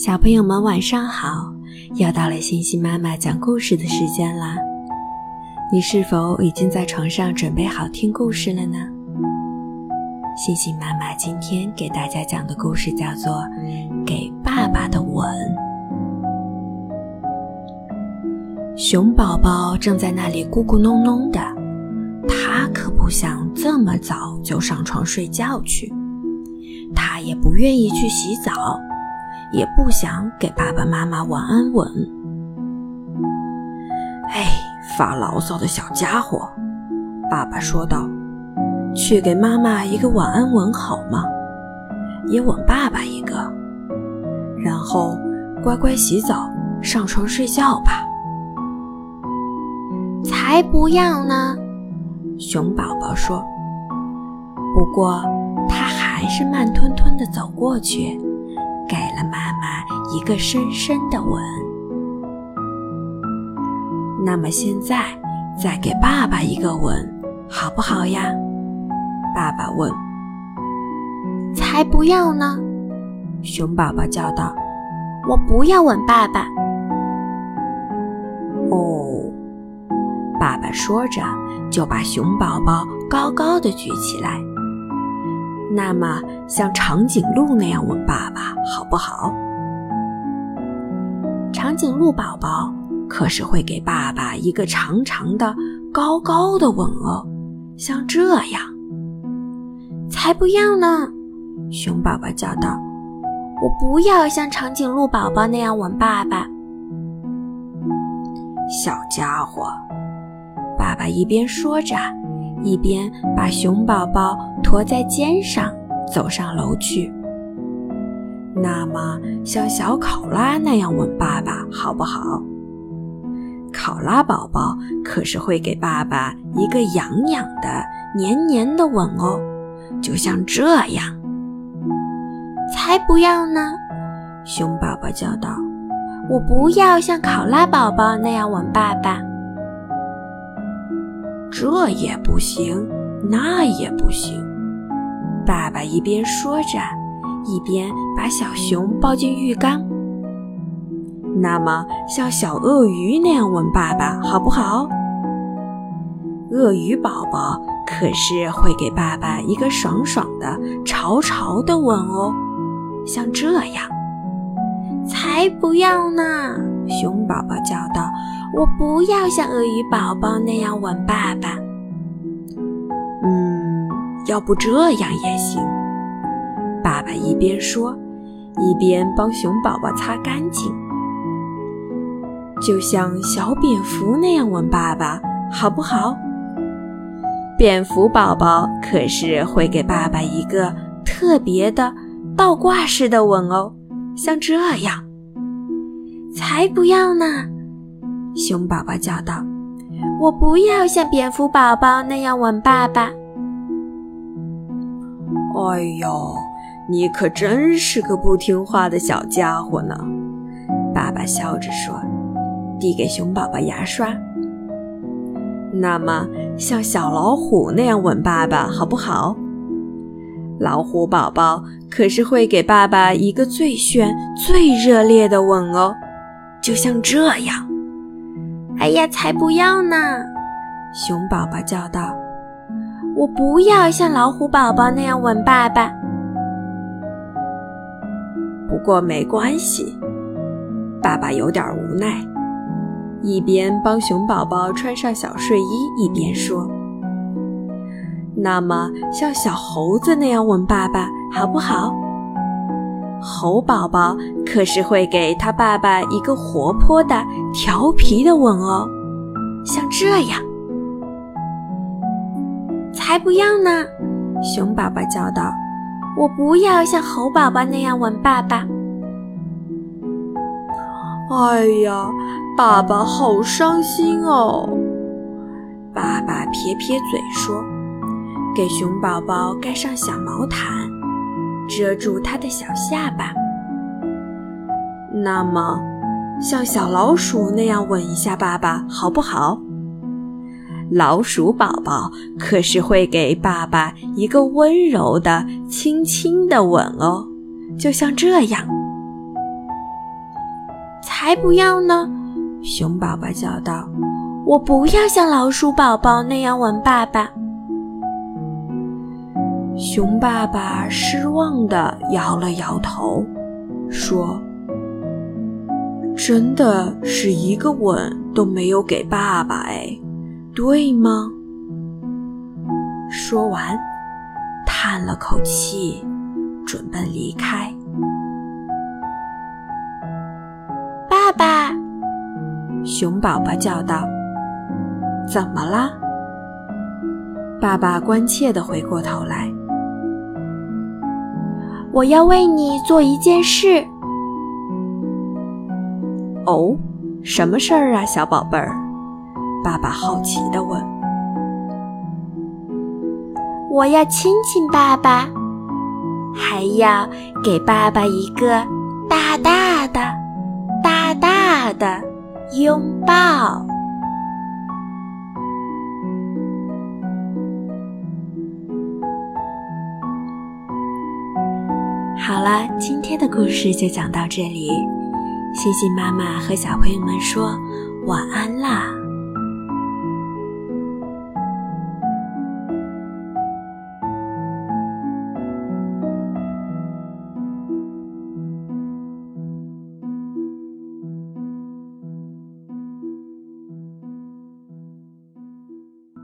小朋友们晚上好，又到了星星妈妈讲故事的时间啦。你是否已经在床上准备好听故事了呢？星星妈妈今天给大家讲的故事叫做《给爸爸的吻》。熊宝宝正在那里咕咕哝哝的，他可不想这么早就上床睡觉去，他也不愿意去洗澡。也不想给爸爸妈妈晚安吻。哎，发牢骚的小家伙，爸爸说道：“去给妈妈一个晚安吻好吗？也吻爸爸一个，然后乖乖洗澡，上床睡觉吧。”才不要呢！熊宝宝说。不过他还是慢吞吞地走过去。给了妈妈一个深深的吻。那么现在再给爸爸一个吻，好不好呀？爸爸问。才不要呢！熊宝宝叫道：“我不要吻爸爸。”哦，爸爸说着就把熊宝宝高高的举起来。那么，像长颈鹿那样吻爸爸好不好？长颈鹿宝宝可是会给爸爸一个长长的、高高的吻哦，像这样。才不要呢！熊宝宝叫道：“我不要像长颈鹿宝宝那样吻爸爸。”小家伙，爸爸一边说着。一边把熊宝宝驮在肩上走上楼去。那么，像小考拉那样吻爸爸好不好？考拉宝宝可是会给爸爸一个痒痒的、黏黏的吻哦，就像这样。才不要呢！熊宝宝叫道：“我不要像考拉宝宝那样吻爸爸。”这也不行，那也不行。爸爸一边说着，一边把小熊抱进浴缸。那么，像小鳄鱼那样吻爸爸好不好？鳄鱼宝宝可是会给爸爸一个爽爽的、潮潮的吻哦，像这样。才不要呢！熊宝宝叫道：“我不要像鳄鱼宝宝那样吻爸爸。”嗯，要不这样也行。爸爸一边说，一边帮熊宝宝擦干净，就像小蝙蝠那样吻爸爸，好不好？蝙蝠宝宝可是会给爸爸一个特别的倒挂式的吻哦，像这样。才不要呢！熊宝宝叫道：“我不要像蝙蝠宝宝那样吻爸爸。”哎呦，你可真是个不听话的小家伙呢！爸爸笑着说，递给熊宝宝牙刷。那么，像小老虎那样吻爸爸好不好？老虎宝宝可是会给爸爸一个最炫、最热烈的吻哦。就像这样，哎呀，才不要呢！熊宝宝叫道：“我不要像老虎宝宝那样吻爸爸。”不过没关系，爸爸有点无奈，一边帮熊宝宝穿上小睡衣，一边说：“那么像小猴子那样吻爸爸，好不好？”猴宝宝可是会给他爸爸一个活泼的、调皮的吻哦，像这样。才不要呢！熊宝宝叫道：“我不要像猴宝宝那样吻爸爸。”哎呀，爸爸好伤心哦！爸爸撇撇嘴说：“给熊宝宝盖上小毛毯。”遮住他的小下巴，那么像小老鼠那样吻一下爸爸好不好？老鼠宝宝可是会给爸爸一个温柔的、轻轻的吻哦，就像这样。才不要呢！熊宝宝叫道：“我不要像老鼠宝宝那样吻爸爸。”熊爸爸失望地摇了摇头，说：“真的是一个吻都没有给爸爸哎，对吗？”说完，叹了口气，准备离开。爸爸，熊宝宝叫道：“怎么了？”爸爸关切地回过头来。我要为你做一件事。哦，什么事儿啊，小宝贝儿？爸爸好奇地问。我要亲亲爸爸，还要给爸爸一个大大的、大大的拥抱。好了，今天的故事就讲到这里。星星妈妈和小朋友们说晚安啦。